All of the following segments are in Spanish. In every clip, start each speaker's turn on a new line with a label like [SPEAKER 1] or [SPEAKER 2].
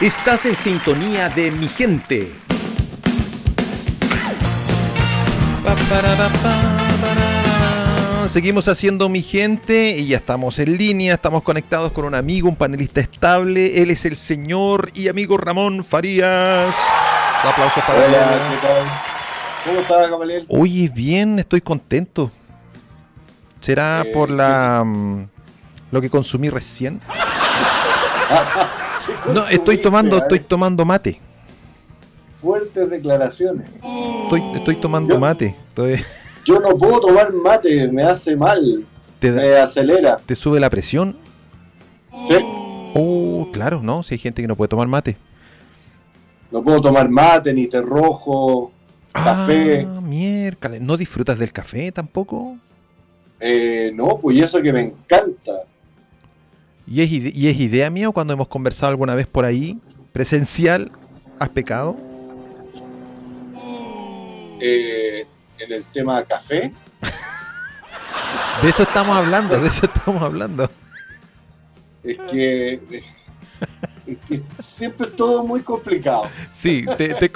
[SPEAKER 1] Estás en sintonía de mi gente.
[SPEAKER 2] Seguimos haciendo mi gente y ya estamos en línea, estamos conectados con un amigo, un panelista estable. Él es el señor y amigo Ramón Farías. Aplausos para él.
[SPEAKER 3] Hola, ¿qué tal? ¿Cómo estás, Gamaliel?
[SPEAKER 2] Oye, bien, estoy contento. ¿Será
[SPEAKER 3] Eh,
[SPEAKER 2] por la mm, lo que consumí recién? No, estoy tomando, estoy tomando mate.
[SPEAKER 3] Fuertes declaraciones.
[SPEAKER 2] Estoy, estoy tomando
[SPEAKER 3] Yo-
[SPEAKER 2] mate. Estoy-
[SPEAKER 3] Yo no puedo tomar mate, me hace mal,
[SPEAKER 2] te, da-
[SPEAKER 3] me acelera.
[SPEAKER 2] te sube la presión.
[SPEAKER 3] Sí,
[SPEAKER 2] Oh, claro, no, si hay gente que no puede tomar mate.
[SPEAKER 3] no puedo tomar mate, ni té rojo, café.
[SPEAKER 2] Ah, miércoles. ¿No disfrutas del café tampoco?
[SPEAKER 3] Eh, no, pues eso que me encanta.
[SPEAKER 2] ¿Y es, ide- ¿Y es idea mía o cuando hemos conversado alguna vez por ahí, presencial, has pecado?
[SPEAKER 3] Eh, en el tema café,
[SPEAKER 2] De eso estamos hablando, de eso estamos hablando.
[SPEAKER 3] es que, es que siempre es todo muy complicado.
[SPEAKER 2] Sí, te-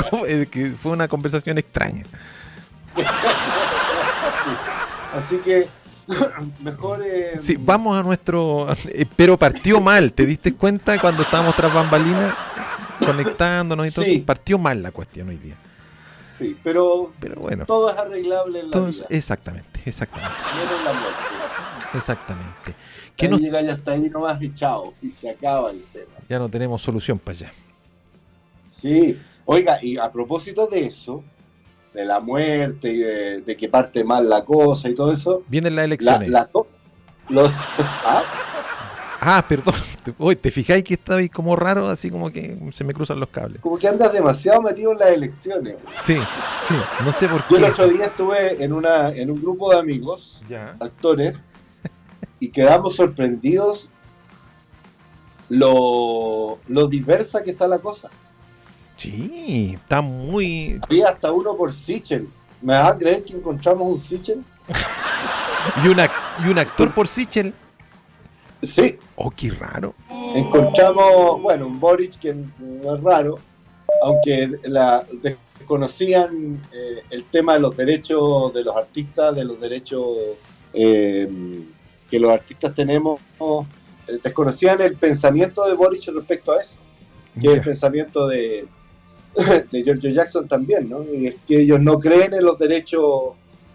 [SPEAKER 2] fue una conversación extraña.
[SPEAKER 3] Así que mejor... eh,
[SPEAKER 2] Sí, vamos a nuestro... eh, pero partió mal, ¿te diste cuenta cuando estábamos tras bambalinas conectándonos y todo?
[SPEAKER 3] Sí.
[SPEAKER 2] Partió mal la cuestión hoy día.
[SPEAKER 3] sí, pero
[SPEAKER 2] Pero bueno,
[SPEAKER 3] todo es arreglable en la vida.
[SPEAKER 2] exactamente, exactamente,
[SPEAKER 3] menos la muerte.
[SPEAKER 2] exactamente. ¿Qué
[SPEAKER 3] Ahí
[SPEAKER 2] nos-
[SPEAKER 3] llega ya hasta ahí nomás echado y se acaba el tema.
[SPEAKER 2] Ya no tenemos solución para allá.
[SPEAKER 3] Sí, oiga, y a propósito de eso, de la muerte y de, de que parte mal la cosa y todo eso,
[SPEAKER 2] Vienen las
[SPEAKER 3] la,
[SPEAKER 2] elecciones.
[SPEAKER 3] la los- ¿Ah?
[SPEAKER 2] Ah, perdón. Oye, ¿te fijáis que estaba ahí como raro? Así como que se me cruzan los cables.
[SPEAKER 3] como que andas demasiado metido en las elecciones.
[SPEAKER 2] Sí, sí. No sé por
[SPEAKER 3] Yo el
[SPEAKER 2] qué.
[SPEAKER 3] otro día estuve en, una, en un grupo de amigos,
[SPEAKER 2] Ya.
[SPEAKER 3] actores, y quedamos sorprendidos lo, lo diversa que está la cosa.
[SPEAKER 2] Sí, está muy...
[SPEAKER 3] Había hasta uno por Sichel. ¿Me vas a creer que encontramos un Sichel?
[SPEAKER 2] Y, una, y un actor por Sichel.
[SPEAKER 3] Sí,
[SPEAKER 2] Oh, qué raro.
[SPEAKER 3] encontramos, bueno, un Boric que no es raro, aunque la, desconocían eh, el tema de los derechos de los artistas, de los derechos eh, que los artistas tenemos, eh, desconocían el pensamiento de Boric respecto a eso, que es el pensamiento de, de Giorgio Jackson también, ¿no? Y es que ellos no creen en los derechos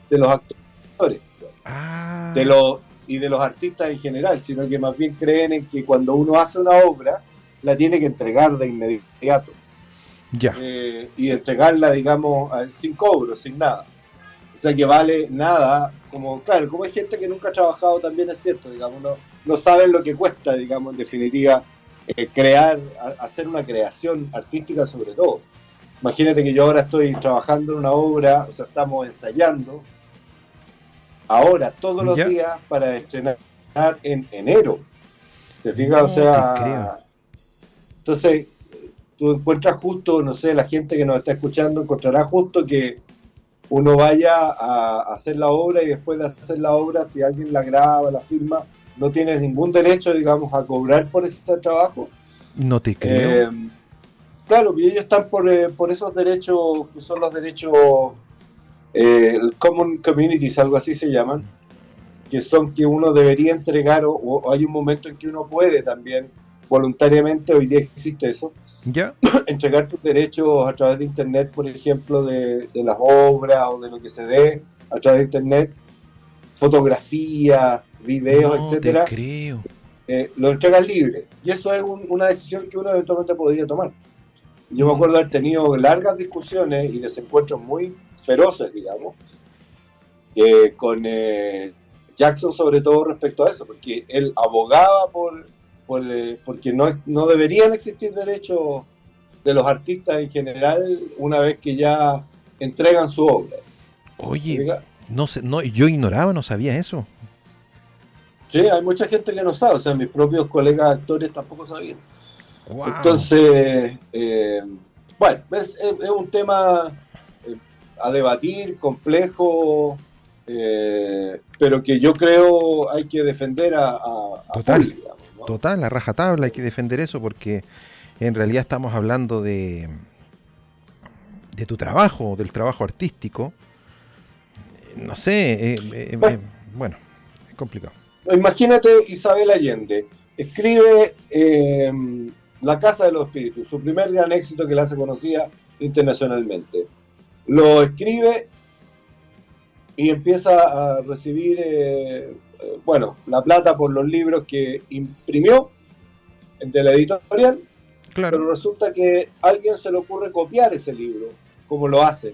[SPEAKER 3] de los actores
[SPEAKER 2] Ah,
[SPEAKER 3] de los y de los artistas en general, sino que más bien creen en que cuando uno hace una obra la tiene que entregar de inmediato
[SPEAKER 2] ya.
[SPEAKER 3] eh, y entregarla, digamos, sin cobro, sin nada. O sea que vale nada, como claro, como hay gente que nunca ha trabajado también es cierto, digamos, no, no saben lo que cuesta, digamos, en definitiva, eh, crear, a- hacer una creación artística sobre todo. Imagínate que yo ahora estoy trabajando en una obra, o sea, estamos ensayando ahora todos los
[SPEAKER 2] Ya.
[SPEAKER 3] días para estrenar en enero. ¿Te fijas?
[SPEAKER 2] No
[SPEAKER 3] o sea, entonces tú encuentras justo, no sé, la gente que nos está escuchando encontrará justo que uno vaya a hacer la obra y después de hacer la obra, si alguien la graba, la firma, no tienes ningún derecho, digamos, a cobrar por ese trabajo.
[SPEAKER 2] No te creo.
[SPEAKER 3] Eh, claro, y ellos están por, eh, por esos derechos, que son los derechos, eh, Common Communities, algo así se llaman, que son que uno debería entregar, o, o hay un momento en que uno puede también, voluntariamente, hoy día existe eso,
[SPEAKER 2] ya.
[SPEAKER 3] entregar tus derechos a través de Internet, por ejemplo, de, de las obras o de lo que se dé a través de Internet, fotografías, videos,
[SPEAKER 2] no
[SPEAKER 3] etcétera
[SPEAKER 2] te creo.
[SPEAKER 3] eh, lo entregan libre. Y eso es un- una decisión que uno eventualmente podría tomar. Yo me acuerdo haber tenido largas discusiones y desencuentros muy feroces, digamos, eh, con eh, Jackson sobre todo respecto a eso, porque él abogaba por, por, eh, porque no, no deberían existir derechos de los artistas en general una vez que ya entregan su obra.
[SPEAKER 2] Oye, no sé, no, yo ignoraba, no sabía eso.
[SPEAKER 3] Sí, hay mucha gente que no sabe, o sea, mis propios colegas actores tampoco sabían.
[SPEAKER 2] Wow.
[SPEAKER 3] Entonces, eh, bueno, es, un tema eh, a debatir, complejo, eh, pero que yo creo hay que defender a, a, a
[SPEAKER 2] Total.
[SPEAKER 3] full, digamos, ¿no?
[SPEAKER 2] Total, la rajatabla, hay que defender eso porque en realidad estamos hablando de, de tu trabajo, del trabajo artístico. No sé, eh, eh, bueno, es complicado.
[SPEAKER 3] Imagínate Isabel Allende, escribe La Casa de los Espíritus, su primer gran éxito que la hace conocida internacionalmente. Lo escribe y empieza a recibir, eh, bueno, la plata por los libros que imprimió de la editorial, claro. pero resulta que a alguien se le ocurre copiar ese libro, como lo hacen.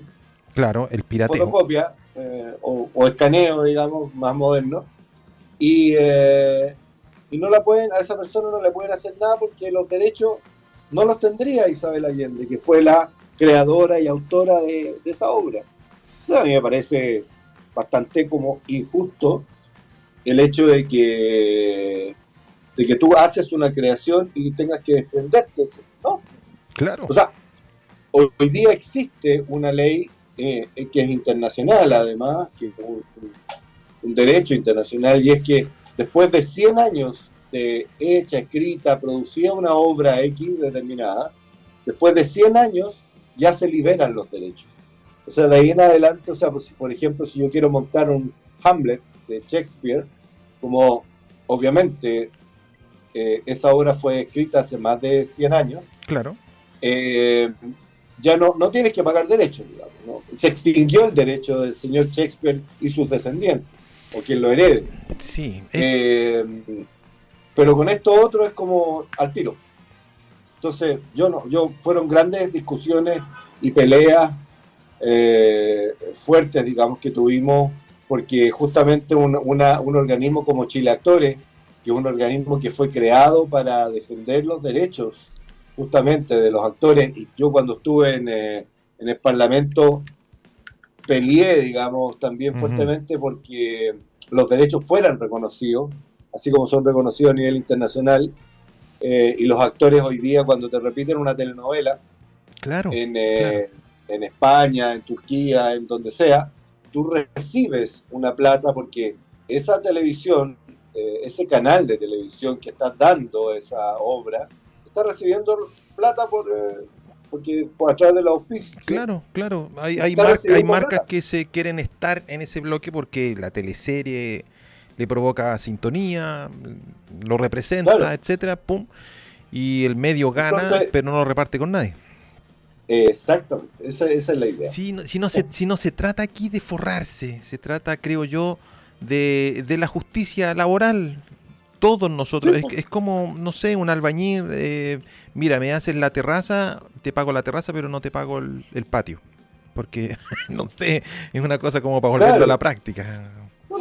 [SPEAKER 2] Claro, el pirateo.
[SPEAKER 3] Fotocopia eh, o, o, escaneo, digamos, más moderno. Y, eh, y no la pueden, a esa persona no le pueden hacer nada porque los derechos no los tendría Isabel Allende, que fue la creadora y autora de, esa obra. a mí me parece bastante como injusto el hecho de que, de que tú haces una creación y tengas que desprenderte, ¿no?
[SPEAKER 2] Claro.
[SPEAKER 3] O sea, hoy, día existe una ley eh, que es internacional, además, que es un, un, derecho internacional, y es que después de 100 años de hecha, escrita, producida una obra X determinada, después de 100 años ya se liberan los derechos. O sea, de ahí en adelante, o sea, pues, por ejemplo, si yo quiero montar un Hamlet de Shakespeare, como obviamente eh, esa obra fue escrita hace más de 100 años,
[SPEAKER 2] claro.
[SPEAKER 3] Eh, ya no, no tienes que pagar derechos, digamos. Se extinguió el derecho del señor Shakespeare y sus descendientes, o quien lo herede.
[SPEAKER 2] Sí.
[SPEAKER 3] Eh, pero con esto otro es como al tiro. Entonces, yo no, yo fueron grandes discusiones y peleas eh, fuertes, digamos, que tuvimos, porque justamente un, un organismo como Chile Actores, que es un organismo que fue creado para defender los derechos justamente de los actores, y yo cuando estuve en, eh, en el Parlamento peleé, digamos, también fuertemente porque los derechos fueran reconocidos, así como son reconocidos a nivel internacional, eh, y los actores hoy día cuando te repiten una telenovela,
[SPEAKER 2] claro,
[SPEAKER 3] en, eh, en España, en Turquía, en donde sea, tú recibes una plata porque esa televisión, eh, ese canal de televisión que está dando esa obra, está recibiendo plata por, porque por atrás de la auspicio.
[SPEAKER 2] Claro, claro. Hay, hay, hay marcas que se quieren estar en ese bloque porque la teleserie le provoca sintonía, lo representa, etcétera, pum, y el medio gana, pero no lo reparte con nadie.
[SPEAKER 3] Exactamente, esa, es la idea.
[SPEAKER 2] Si, si, no se, si no se trata aquí de forrarse, se trata, creo yo, de, de la justicia laboral. Todos nosotros, es, como, no sé, un albañil, eh, mira, me haces la terraza, te pago la terraza, pero no te pago el, patio. Porque, no sé, es una cosa como para volverlo a la práctica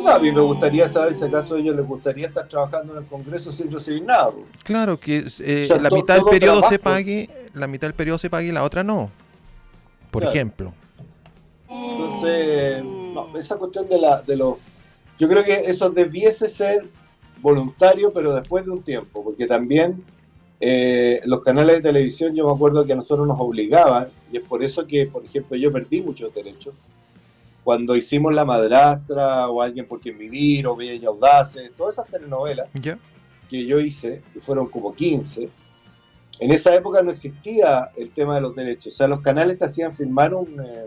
[SPEAKER 3] a mí me gustaría saber si acaso a ellos les gustaría estar trabajando en el Congreso sin recibir nada.
[SPEAKER 2] Claro, que eh, la mitad del periodo se pague, la mitad del periodo se pague y la otra no. Por ejemplo.
[SPEAKER 3] Entonces, no, esa cuestión de, la, de los... Yo creo que eso debiese ser voluntario, pero después de un tiempo, porque también eh, los canales de televisión, yo me acuerdo que a nosotros nos obligaban, y es por eso que, por ejemplo, yo perdí muchos derechos, cuando hicimos La Madrastra o Alguien por quien vivir o Bella y Audaces, todas esas telenovelas que yo hice, que fueron como 15, en esa época no existía el tema de los derechos. O sea, los canales te hacían firmar un, eh,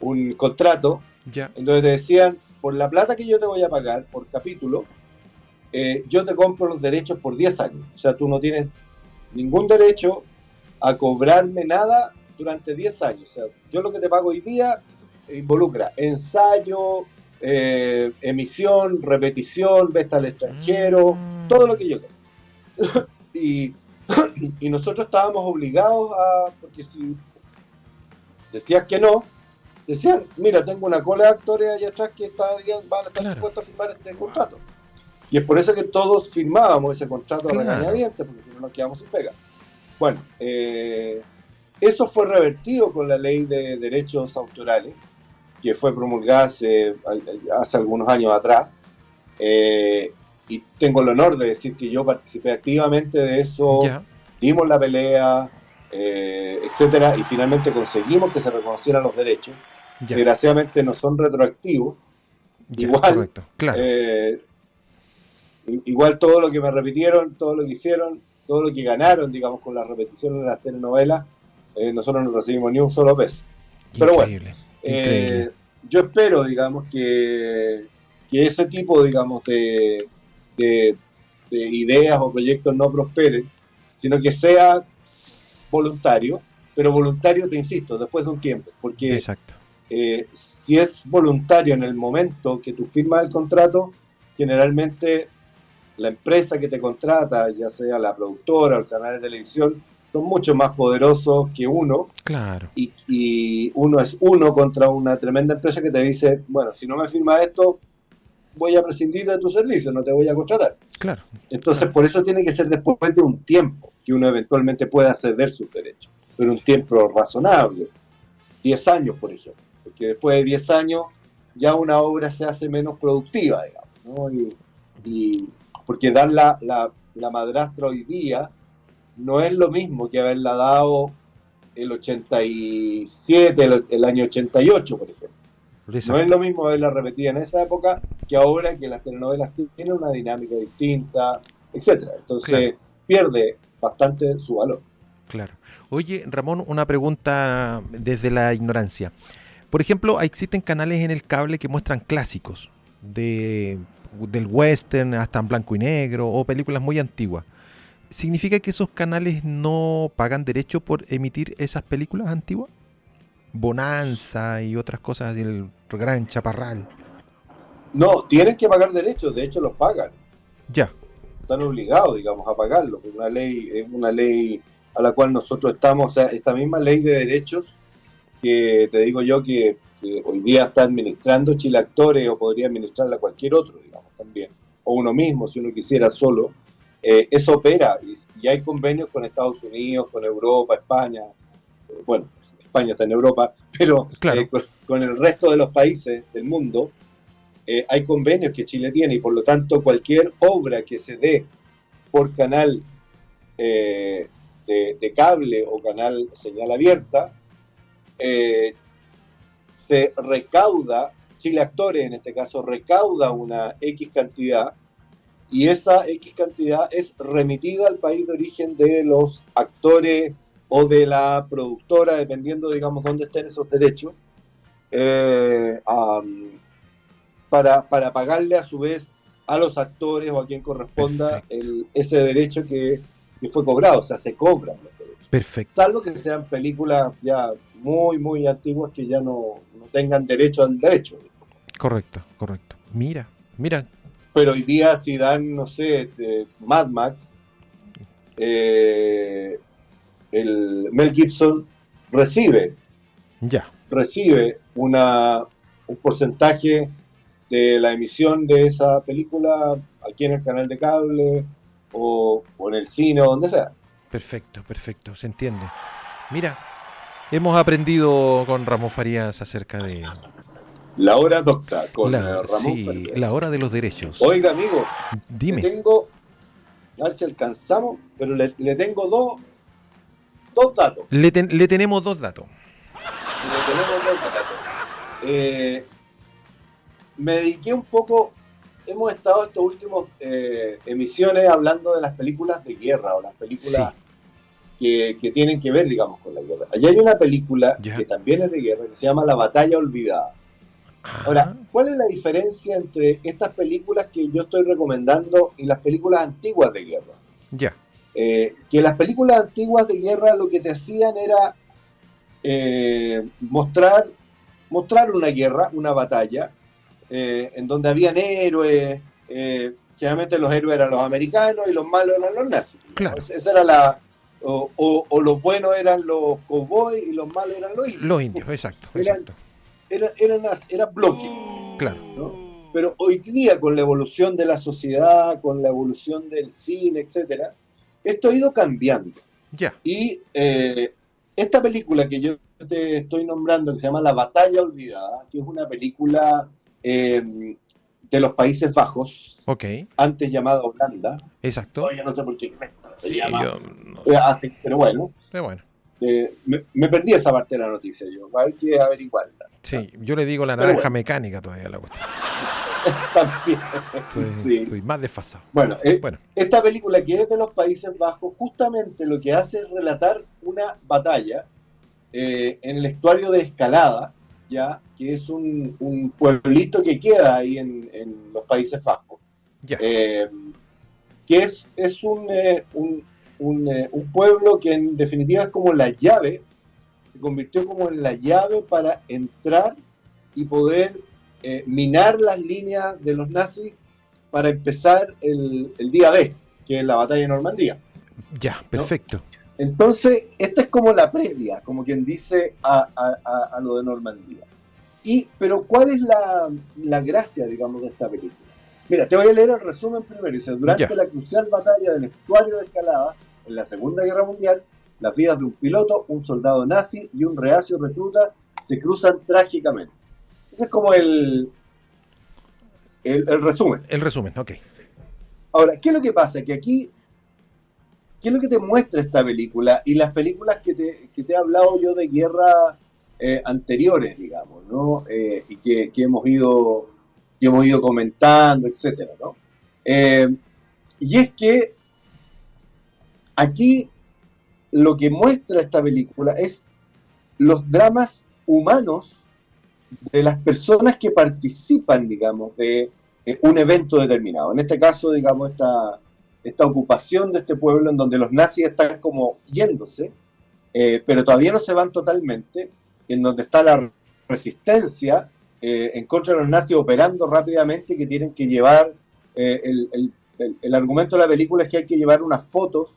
[SPEAKER 3] un contrato en donde te decían, por la plata que yo te voy a pagar por capítulo, eh, yo te compro los derechos por 10 años. O sea, tú no tienes ningún derecho a cobrarme nada durante 10 años. O sea, yo lo que te pago hoy día involucra ensayo, eh, emisión, repetición, vesta al extranjero, mm. todo lo que yo tengo. y, y, nosotros estábamos obligados a, porque si decías que no, decían, mira, tengo una cola de actores allá atrás que estarían, van a estar dispuestos a firmar este contrato. Y es por eso que todos firmábamos ese contrato a regañadientes, porque si no nos quedamos sin pega. Bueno, eh, eso fue revertido con la ley de derechos autorales, que fue promulgada hace, algunos años atrás. Eh, y tengo el honor de decir que yo participé activamente de eso, dimos la pelea, eh, etcétera, y finalmente conseguimos que se reconocieran los derechos. Desgraciadamente no son retroactivos. igual, eh, igual todo lo que me repitieron, todo lo que hicieron, todo lo que ganaron, digamos, con las repeticiones de las telenovelas, eh, nosotros no recibimos ni un solo peso. Pero bueno, eh, yo espero, digamos, que, que, ese tipo, digamos, de, de, ideas o proyectos no prosperen, sino que sea voluntario, pero voluntario, te insisto, después de un tiempo, porque
[SPEAKER 2] Exacto.
[SPEAKER 3] Eh, si es voluntario en el momento que tú firmas el contrato, generalmente la empresa que te contrata, ya sea la productora o el canal de televisión, son mucho más poderosos que uno.
[SPEAKER 2] Claro.
[SPEAKER 3] Y, uno es uno contra una tremenda empresa que te dice, bueno, si no me firma esto, voy a prescindir de tu servicio, no te voy a contratar.
[SPEAKER 2] Claro.
[SPEAKER 3] Entonces, por eso tiene que ser después de un tiempo que uno eventualmente pueda ceder sus derechos, pero un tiempo razonable, 10 años, por ejemplo, porque después de 10 años ya una obra se hace menos productiva, digamos, ¿no? y, porque dar la, la, madrastra hoy día no es lo mismo que haberla dado el 87, el, año 88, por ejemplo. No es lo mismo haberla repetida en esa época que ahora que las telenovelas tienen una dinámica distinta, etcétera. Entonces pierde bastante su valor.
[SPEAKER 2] Claro. Oye, Ramón, una pregunta desde la ignorancia. Por ejemplo, existen canales en el cable que muestran clásicos de del western hasta en blanco y negro o películas muy antiguas. ¿Significa que esos canales no pagan derecho por emitir esas películas antiguas? Bonanza y otras cosas del gran chaparral.
[SPEAKER 3] No, tienen que pagar derechos, de hecho los pagan.
[SPEAKER 2] Ya.
[SPEAKER 3] Están obligados, digamos, a pagarlo. Es una ley, es una ley a la cual nosotros estamos, o sea, esta misma ley de derechos que te digo yo que que hoy día está administrando Chile Actores o podría administrarla cualquier otro, digamos, también, o uno mismo, si uno quisiera solo, eh, eso opera y, hay convenios con Estados Unidos, con Europa, España, eh, bueno, España está en Europa, pero eh, con, el resto de los países del mundo hay convenios que Chile tiene y por lo tanto cualquier obra que se dé por canal de, de, cable o canal señal abierta, se recauda, Chile Actores en este caso, recauda una X cantidad y esa X cantidad es remitida al país de origen de los actores o de la productora, dependiendo, digamos, dónde estén esos derechos, eh, para, pagarle a su vez a los actores o a quien corresponda ese derecho que, que, fue cobrado, o sea, se cobran los derechos.
[SPEAKER 2] Perfecto.
[SPEAKER 3] Salvo que sean películas ya muy, muy antiguas que ya no, tengan derecho al derecho.
[SPEAKER 2] Correcto, correcto. Mira, mira.
[SPEAKER 3] Pero hoy día si dan, no sé, Mad Max, eh, el Mel Gibson recibe,
[SPEAKER 2] ya,
[SPEAKER 3] recibe una, un porcentaje de la emisión de esa película aquí en el canal de cable o, o en el cine o donde sea.
[SPEAKER 2] Perfecto, perfecto, se entiende. Mira, Hemos aprendido con Ramón Farías acerca de...
[SPEAKER 3] La hora docta con
[SPEAKER 2] la, Ramón sí, la hora de los derechos.
[SPEAKER 3] Oiga, amigo,
[SPEAKER 2] dime.
[SPEAKER 3] tengo, a ver si alcanzamos, pero le, tengo dos, dos datos.
[SPEAKER 2] Le, tenemos dos datos.
[SPEAKER 3] Le tenemos dos datos. Eh, me dediqué un poco, hemos estado estos últimos eh, emisiones hablando de las películas de guerra o las películas que, tienen que ver, digamos, con la guerra. Allí hay una película que también es de guerra, que se llama La Batalla Olvidada. Ahora, ¿cuál es la diferencia entre estas películas que yo estoy recomendando y las películas antiguas de guerra?
[SPEAKER 2] Ya.
[SPEAKER 3] Eh, que las películas antiguas de guerra lo que te hacían era eh, mostrar, mostrar una guerra, una batalla, eh, en donde habían héroes, generalmente los héroes eran los americanos y los malos eran los nazis.
[SPEAKER 2] Claro.
[SPEAKER 3] Esa era la, o, los buenos eran los cowboys y los malos eran los indios.
[SPEAKER 2] Los indios, exacto.
[SPEAKER 3] Eran, eran, eran, bloques.
[SPEAKER 2] Claro.
[SPEAKER 3] Pero hoy día, con la evolución de la sociedad, con la evolución del cine, etcétera, esto ha ido cambiando.
[SPEAKER 2] Ya.
[SPEAKER 3] Y eh, esta película que yo te estoy nombrando, que se llama La Batalla Olvidada, que es una película eh, de los Países Bajos,
[SPEAKER 2] okay.
[SPEAKER 3] antes llamada Holanda.
[SPEAKER 2] Exacto.
[SPEAKER 3] Todavía no sé por qué se llama. Eh, así, pero bueno.
[SPEAKER 2] Pero bueno.
[SPEAKER 3] Eh, me, perdí esa parte de la noticia yo. Hay que averiguarla.
[SPEAKER 2] Sí, yo le digo la naranja mecánica todavía la cuestión.
[SPEAKER 3] También.
[SPEAKER 2] Soy,
[SPEAKER 3] Sí.
[SPEAKER 2] soy más desfasado.
[SPEAKER 3] Bueno, eh,
[SPEAKER 2] Bueno,
[SPEAKER 3] esta película que es de los Países Bajos, justamente lo que hace es relatar una batalla eh, en el estuario de Escalada, ya que es un, un pueblito que queda ahí en, en los Países Bajos, eh, que es, es un, eh, un, un, eh, un pueblo que en definitiva es como la llave, se convirtió como en la llave para entrar y poder eh, minar las líneas de los nazis para empezar el, el día D, que es la batalla de Normandía.
[SPEAKER 2] ya, perfecto.
[SPEAKER 3] Entonces, esta es como la previa, como quien dice, a, a- a- a lo de Normandía. Y, pero, ¿cuál es la, la gracia, digamos, de esta película? Mira, te voy a leer el resumen primero. Dice, durante la crucial batalla del estuario de Escalada, en la Segunda Guerra Mundial, las vidas de un piloto, un soldado nazi y un reacio recluta se cruzan trágicamente. Ese es como el, el, el resumen.
[SPEAKER 2] El resumen, ok.
[SPEAKER 3] Ahora, ¿qué es lo que pasa? Que aquí, ¿qué es lo que te muestra esta película? Y las películas que te, que te he hablado yo de guerra eh, anteriores, digamos, ¿no? Eh, y que, que hemos ido, que hemos ido comentando, etcétera, ¿no? Eh, y es que aquí lo que muestra esta película es los dramas humanos de las personas que participan, digamos, de un evento determinado. En este caso, digamos, esta, esta ocupación de este pueblo en donde los nazis están como yéndose, eh, pero todavía no se van totalmente, en donde está la resistencia eh, en contra de los nazis operando rápidamente que tienen que llevar, eh, el, el- el- el argumento de la película es que hay que llevar unas fotos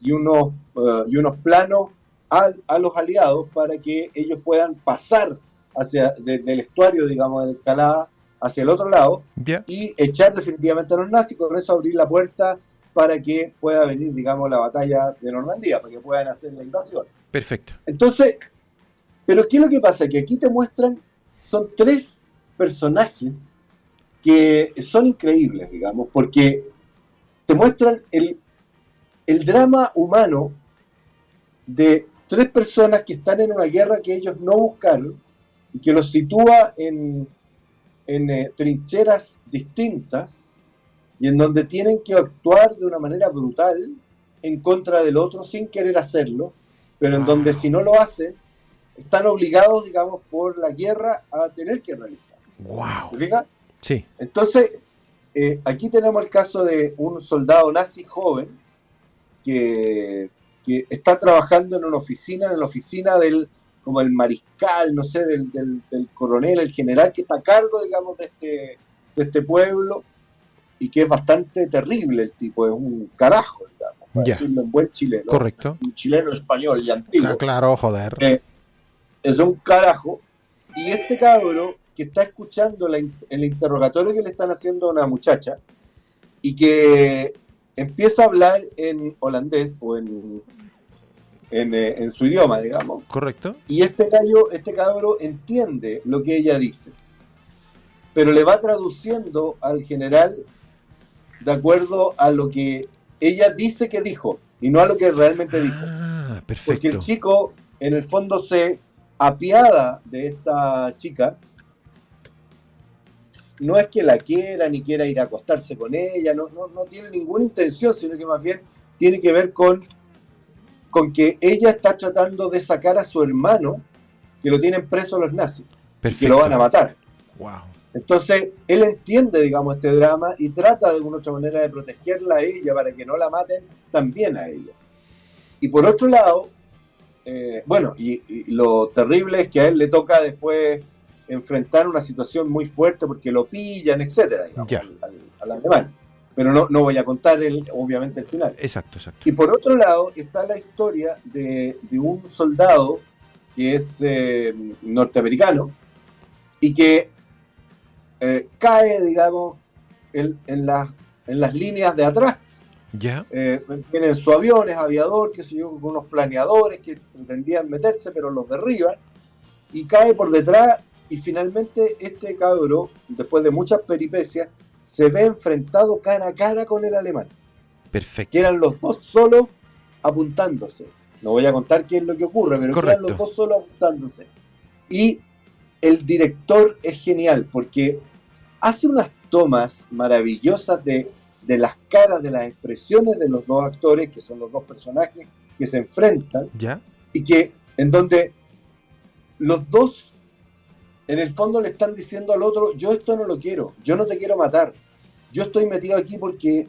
[SPEAKER 3] y unos, eh, y unos planos al- a, los aliados para que ellos puedan pasar hacia desde el estuario, digamos, de Escalada hacia el otro lado y echar definitivamente a los nazis, con eso abrir la puerta para que pueda venir, digamos, la batalla de Normandía, para que puedan hacer la invasión.
[SPEAKER 2] perfecto.
[SPEAKER 3] Entonces, pero ¿qué es lo que pasa? Que aquí te muestran, son tres personajes que son increíbles, digamos, porque te muestran el, el drama humano de tres personas que están en una guerra que ellos no buscaron y que los sitúa en, en eh, trincheras distintas y en donde tienen que actuar de una manera brutal en contra del otro sin querer hacerlo, pero en
[SPEAKER 2] Ah.
[SPEAKER 3] donde si no lo hacen, están obligados, digamos, por la guerra a tener que realizar.
[SPEAKER 2] Wow. Sí,
[SPEAKER 3] Entonces, eh, aquí tenemos el caso de un soldado nazi joven que, que está trabajando en una oficina, en la oficina del como el mariscal, no sé, del, del- del coronel, el general que está a cargo, digamos, de este, de este pueblo y que es bastante terrible el tipo, es un carajo, digamos, para decirlo en buen chileno,
[SPEAKER 2] correcto.
[SPEAKER 3] un chileno español y antiguo
[SPEAKER 2] Ah, claro, joder.
[SPEAKER 3] Eh, es un carajo. Y este cabro que está escuchando la el interrogatorio que le están haciendo a una muchacha y que empieza a hablar en holandés o en, en, eh, en su idioma, digamos.
[SPEAKER 2] Correcto.
[SPEAKER 3] Y este gallo, este cabro entiende lo que ella dice, pero le va traduciendo al general de acuerdo a lo que ella dice que dijo y no a lo que realmente dijo.
[SPEAKER 2] Ah,
[SPEAKER 3] Porque
[SPEAKER 2] perfecto.
[SPEAKER 3] el chico, en el fondo, se apiada de esta chica. No es que la quiera ni quiera ir a acostarse con ella, no, no, no tiene ninguna intención, sino que más bien tiene que ver con, con que ella está tratando de sacar a su hermano, que lo tienen preso los nazis, que
[SPEAKER 2] Perfecto.
[SPEAKER 3] lo van a matar.
[SPEAKER 2] Wow.
[SPEAKER 3] Entonces, él entiende, digamos, este drama y trata de alguna otra manera de protegerla a ella para que no la maten también a ella. Y por otro lado, eh, bueno, y, y lo terrible es que a él le toca después enfrentar una situación muy fuerte porque lo pillan, etcétera, digamos,
[SPEAKER 2] Ya.
[SPEAKER 3] al, al- al alemán. Pero no, no voy a contar, el, obviamente, el final.
[SPEAKER 2] Exacto, exacto.
[SPEAKER 3] Y por otro lado está la historia de, de un soldado que es eh, norteamericano y que eh, cae, digamos, en, en las- en las líneas de atrás.
[SPEAKER 2] Ya.
[SPEAKER 3] Eh, tienen su avión, es aviador, que sé yo, con unos planeadores que pretendían meterse, pero los derriban. Y cae por detrás y finalmente este cabro, después de muchas peripecias, se ve enfrentado cara a cara con el alemán
[SPEAKER 2] Perfecto.
[SPEAKER 3] que eran los dos solos apuntándose. No voy a contar qué es lo que ocurre, pero
[SPEAKER 2] Correcto.
[SPEAKER 3] los dos solos apuntándose. Y el director es genial porque hace unas tomas maravillosas de, de las caras, de las expresiones de los dos actores, que son los dos personajes que se enfrentan,
[SPEAKER 2] ¿Ya?
[SPEAKER 3] y que en donde los dos en el fondo le están diciendo al otro, yo esto no lo quiero, yo no te quiero matar, yo estoy metido aquí porque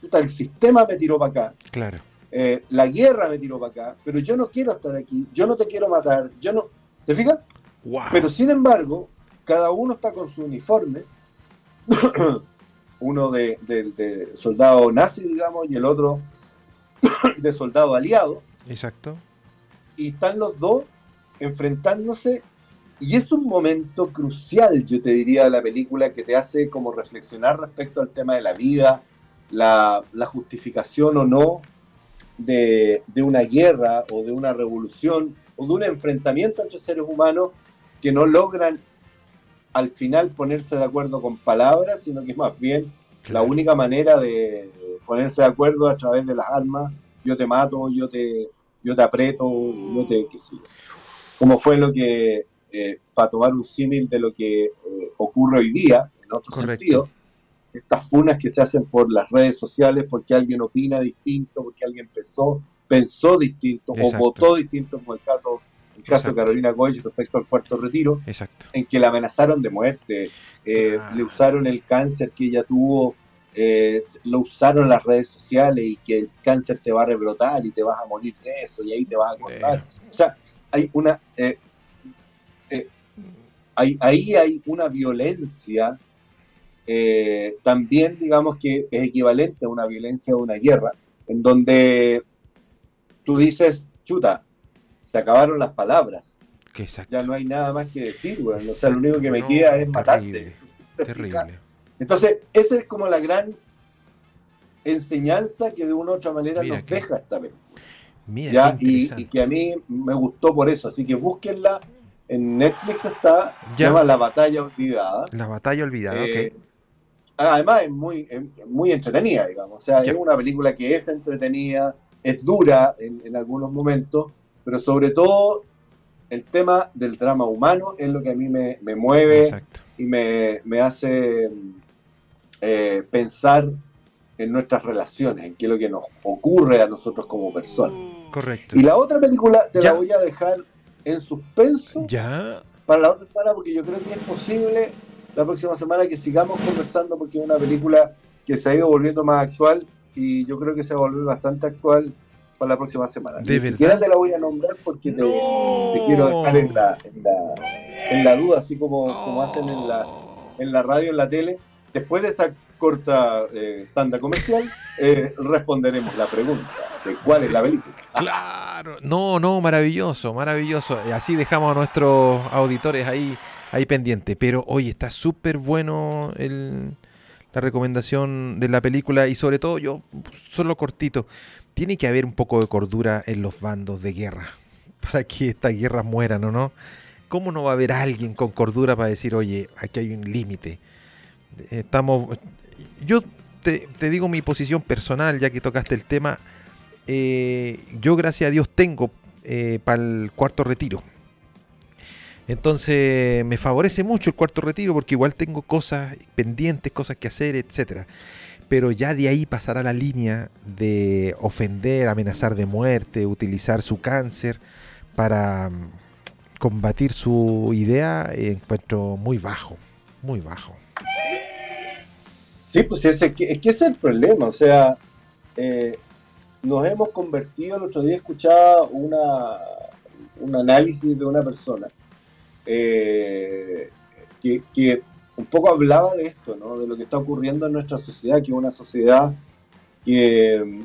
[SPEAKER 3] puta, el sistema me tiró para acá,
[SPEAKER 2] Claro.
[SPEAKER 3] eh, la guerra me tiró para acá, pero yo no quiero estar aquí, yo no te quiero matar, yo no... ¿Te fijas?
[SPEAKER 2] Wow.
[SPEAKER 3] Pero sin embargo, cada uno está con su uniforme, uno de, de- de soldado nazi, digamos, y el otro de soldado aliado,
[SPEAKER 2] Exacto.
[SPEAKER 3] y están los dos enfrentándose, y es un momento crucial, yo te diría, de la película que te hace como reflexionar respecto al tema de la vida, la, la justificación o no de, de una guerra o de una revolución o de un enfrentamiento entre seres humanos que no logran al final ponerse de acuerdo con palabras, sino que es más bien la única manera de ponerse de acuerdo a través de las armas, yo te mato, yo te, yo te aprieto, yo te qué sé yo. Como fue lo que, eh, para tomar un símil de lo que eh, ocurre hoy día, en otro
[SPEAKER 2] Correcto.
[SPEAKER 3] sentido, estas funas que se hacen por las redes sociales porque alguien opina distinto, porque alguien pensó, pensó distinto
[SPEAKER 2] Exacto.
[SPEAKER 3] o votó distinto, como el caso, el caso
[SPEAKER 2] Exacto.
[SPEAKER 3] de Carolina Goy respecto al cuarto retiro,
[SPEAKER 2] Exacto.
[SPEAKER 3] en que la amenazaron de muerte, eh, le usaron el cáncer que ella tuvo, eh, lo usaron las redes sociales y que el cáncer te va a rebrotar y te vas a morir de eso y ahí te vas a acordar. O sea, hay una... eh, eh, hay- ahí hay una violencia eh, también, digamos que es equivalente a una violencia de una guerra, en donde tú dices, chuta, se acabaron las palabras, ya no hay nada más que decir, weón. O sea, lo único que me
[SPEAKER 2] No,
[SPEAKER 3] queda es matarte.
[SPEAKER 2] terrible,
[SPEAKER 3] ¿Te fijas?
[SPEAKER 2] Terrible.
[SPEAKER 3] Entonces, esa es como la gran enseñanza que de una u otra manera
[SPEAKER 2] Mira
[SPEAKER 3] nos
[SPEAKER 2] que-
[SPEAKER 3] deja esta película.
[SPEAKER 2] Mira,
[SPEAKER 3] ¿ya? Y, que a mí me gustó por eso. Así que búsquenla. En Netflix está, se llama La Batalla Olvidada.
[SPEAKER 2] La batalla olvidada,
[SPEAKER 3] Eh,
[SPEAKER 2] ok.
[SPEAKER 3] Además es muy, es muy entretenida, digamos. O sea,
[SPEAKER 2] Ya.
[SPEAKER 3] es una película que es entretenida, es dura en, en algunos momentos, pero sobre todo el tema del drama humano es lo que a mí me, me mueve
[SPEAKER 2] Exacto.
[SPEAKER 3] y me, me hace eh, pensar en nuestras relaciones, en qué es lo que nos ocurre a nosotros como personas.
[SPEAKER 2] Correcto.
[SPEAKER 3] Y la otra película te
[SPEAKER 2] Ya.
[SPEAKER 3] la voy a dejar en suspenso
[SPEAKER 2] Ya.
[SPEAKER 3] para la otra semana porque yo creo que es posible la próxima semana que sigamos conversando porque es una película que se ha ido volviendo más actual y yo creo que se va a volver bastante actual para la próxima semana.
[SPEAKER 2] ¿De
[SPEAKER 3] Ni
[SPEAKER 2] verdad?
[SPEAKER 3] siquiera te la voy a nombrar porque te,
[SPEAKER 2] No.
[SPEAKER 3] te quiero dejar en la, en la, en la duda, así como, como hacen en la, en la radio, en la tele. Después de esta corta eh, tanda comercial, eh, responderemos la pregunta de cuál es la película.
[SPEAKER 2] Claro. No, no, maravilloso, maravilloso. Y Así dejamos a nuestros auditores ahí, ahí pendientes. Pero hoy está súper bueno el, la recomendación de la película y sobre todo yo, solo cortito, tiene que haber un poco de cordura en los bandos de guerra para que estas guerras mueran, ¿o no? ¿Cómo no va a haber alguien con cordura para decir, oye, aquí hay un límite? Estamos... Yo te, digo mi posición personal, ya que tocaste el tema. Eh, yo, gracias a Dios, tengo para el cuarto retiro. Entonces me favorece mucho el cuarto retiro porque igual tengo cosas pendientes, cosas que hacer, etcétera. Pero ya de ahí pasará la línea de ofender, amenazar de muerte, utilizar su cáncer para mm, combatir su idea, eh, encuentro muy bajo, muy bajo.
[SPEAKER 3] Sí, pues ese, es que es que ese es el problema, o sea, eh, nos hemos convertido, el otro día escuchaba una, un análisis de una persona eh, que un poco hablaba de esto, ¿no? de lo que está ocurriendo en nuestra sociedad, que es una sociedad que eh,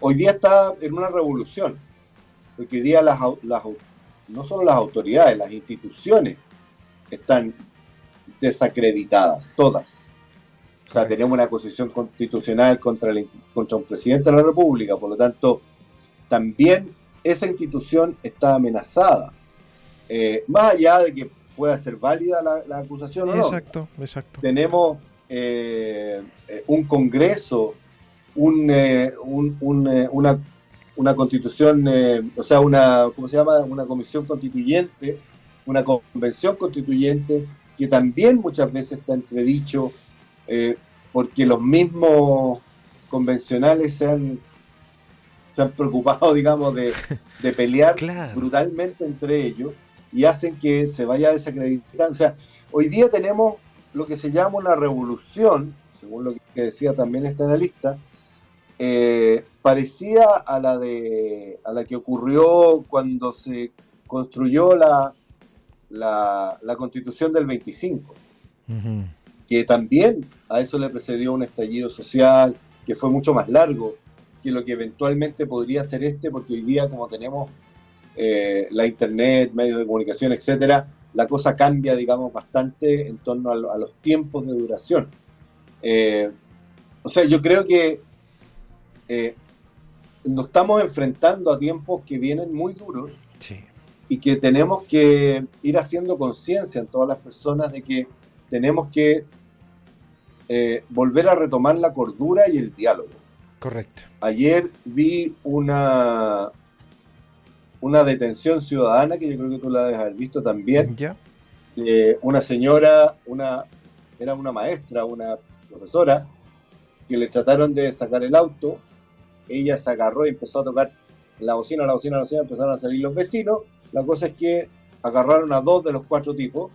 [SPEAKER 3] hoy día está en una revolución, porque hoy día las, no solo las autoridades, las instituciones están desacreditadas, todas. O sea, tenemos una acusación constitucional contra un presidente de la República, por lo tanto, también esa institución está amenazada. Eh, más allá de que pueda ser válida la, la acusación o no,
[SPEAKER 2] Exacto, exacto.
[SPEAKER 3] tenemos eh, eh, un Congreso, un, eh, un- un, eh, una, una constitución, o sea, una, ¿cómo se llama? Una comisión constituyente, una convención constituyente, que también muchas veces está entredicho porque los mismos convencionales se han, se han preocupado, digamos, de, de pelear
[SPEAKER 2] Claro.
[SPEAKER 3] brutalmente entre ellos y hacen que se vaya desacreditando. O sea, hoy día tenemos lo que se llama una revolución, según lo que decía también este analista, eh, parecía a la de a la que ocurrió cuando se construyó la, la, la constitución del 25
[SPEAKER 2] Ujú.
[SPEAKER 3] que también a eso le precedió un estallido social que fue mucho más largo que lo que eventualmente podría ser este, porque hoy día como tenemos eh, la internet, medios de comunicación, etcétera, la cosa cambia, digamos, bastante en torno a, lo- a los tiempos de duración. Eh, o sea, yo creo que eh, nos estamos enfrentando a tiempos que vienen muy duros
[SPEAKER 2] Sí.
[SPEAKER 3] y que tenemos que ir haciendo conciencia en todas las personas de que tenemos que eh, volver a retomar la cordura y el diálogo.
[SPEAKER 2] Correcto.
[SPEAKER 3] Ayer vi una, una detención ciudadana que yo creo que tú la debes haber visto también.
[SPEAKER 2] ¿Ya?
[SPEAKER 3] de una señora, una, era una maestra, una profesora, que le trataron de sacar el auto. Ella se agarró y empezó a tocar la bocina, la bocina, la bocina, empezaron a salir los vecinos. La cosa es que agarraron a dos de los cuatro tipos,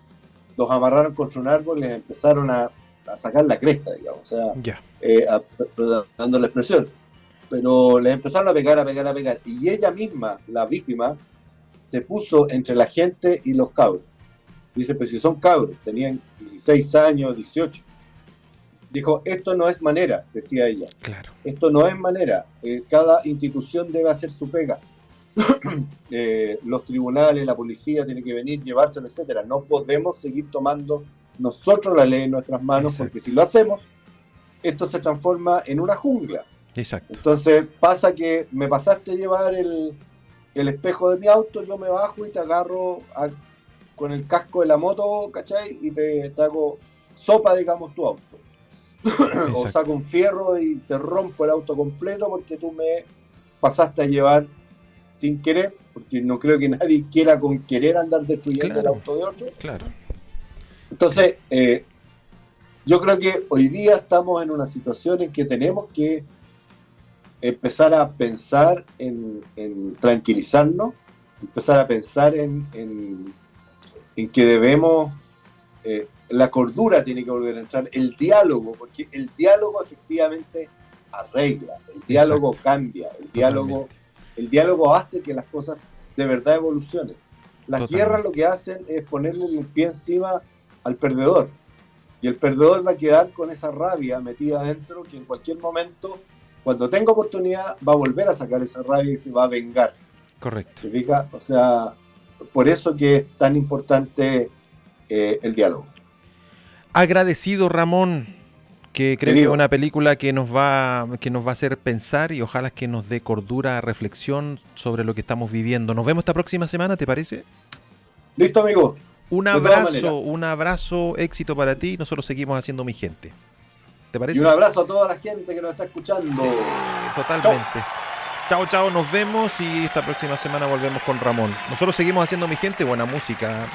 [SPEAKER 3] los amarraron contra un árbol y les empezaron a, a sacar la cresta, digamos, o sea, eh, a- dando la expresión. Pero les empezaron a pegar, a pegar, a pegar. Y ella misma, la víctima, se puso entre la gente y los cabros. Dice, pero si son cabros, tenían 16 años, 18. Dijo, esto no es manera, decía ella.
[SPEAKER 2] Claro.
[SPEAKER 3] Esto no es manera. Eh, cada institución debe hacer su pega. Eh, los tribunales, la policía tiene que venir, llevárselo, etcétera. No podemos seguir tomando nosotros la ley en nuestras manos,
[SPEAKER 2] Exacto.
[SPEAKER 3] porque si lo hacemos, esto se transforma en una jungla.
[SPEAKER 2] Exacto.
[SPEAKER 3] Entonces pasa que me pasaste a llevar el, el espejo de mi auto, yo me bajo y te agarro a- con el casco de la moto, ¿cachai? Y te, te hago sopa, digamos, tu auto. o saco un fierro y te rompo el auto completo porque tú me pasaste a llevar sin querer, porque no creo que nadie quiera con querer andar destruyendo
[SPEAKER 2] Claro.
[SPEAKER 3] el auto de otro.
[SPEAKER 2] Claro.
[SPEAKER 3] Entonces, eh, yo creo que hoy día estamos en una situación en que tenemos que empezar a pensar en, en tranquilizarnos, empezar a pensar en, en- en que debemos, eh, la cordura tiene que volver a entrar, el diálogo, porque el diálogo efectivamente arregla, el diálogo
[SPEAKER 2] Exacto.
[SPEAKER 3] cambia, el diálogo,
[SPEAKER 2] Totalmente.
[SPEAKER 3] el diálogo hace que las cosas de verdad evolucionen. Las
[SPEAKER 2] Totalmente.
[SPEAKER 3] guerras lo que hacen es ponerle el pie encima al perdedor. Y el perdedor va a quedar con esa rabia metida adentro que en cualquier momento, cuando tenga oportunidad, va a volver a sacar esa rabia y se va a vengar.
[SPEAKER 2] Correcto.
[SPEAKER 3] ¿Te fijas? O sea, por eso que es tan importante eh, el diálogo.
[SPEAKER 2] Agradecido, Ramón, que creo que es una película que nos va que nos va a hacer pensar y ojalá que nos dé cordura, reflexión sobre lo que estamos viviendo. Nos vemos esta próxima semana, ¿te parece?
[SPEAKER 3] Listo, amigo.
[SPEAKER 2] Un abrazo, un abrazo, éxito para ti. Nosotros seguimos haciendo mi gente. ¿Te
[SPEAKER 3] Y un abrazo a toda la gente que nos está escuchando.
[SPEAKER 2] Sí, totalmente. Chao, chao, nos vemos y esta próxima semana volvemos con Ramón. Nosotros seguimos haciendo mi gente, buena música.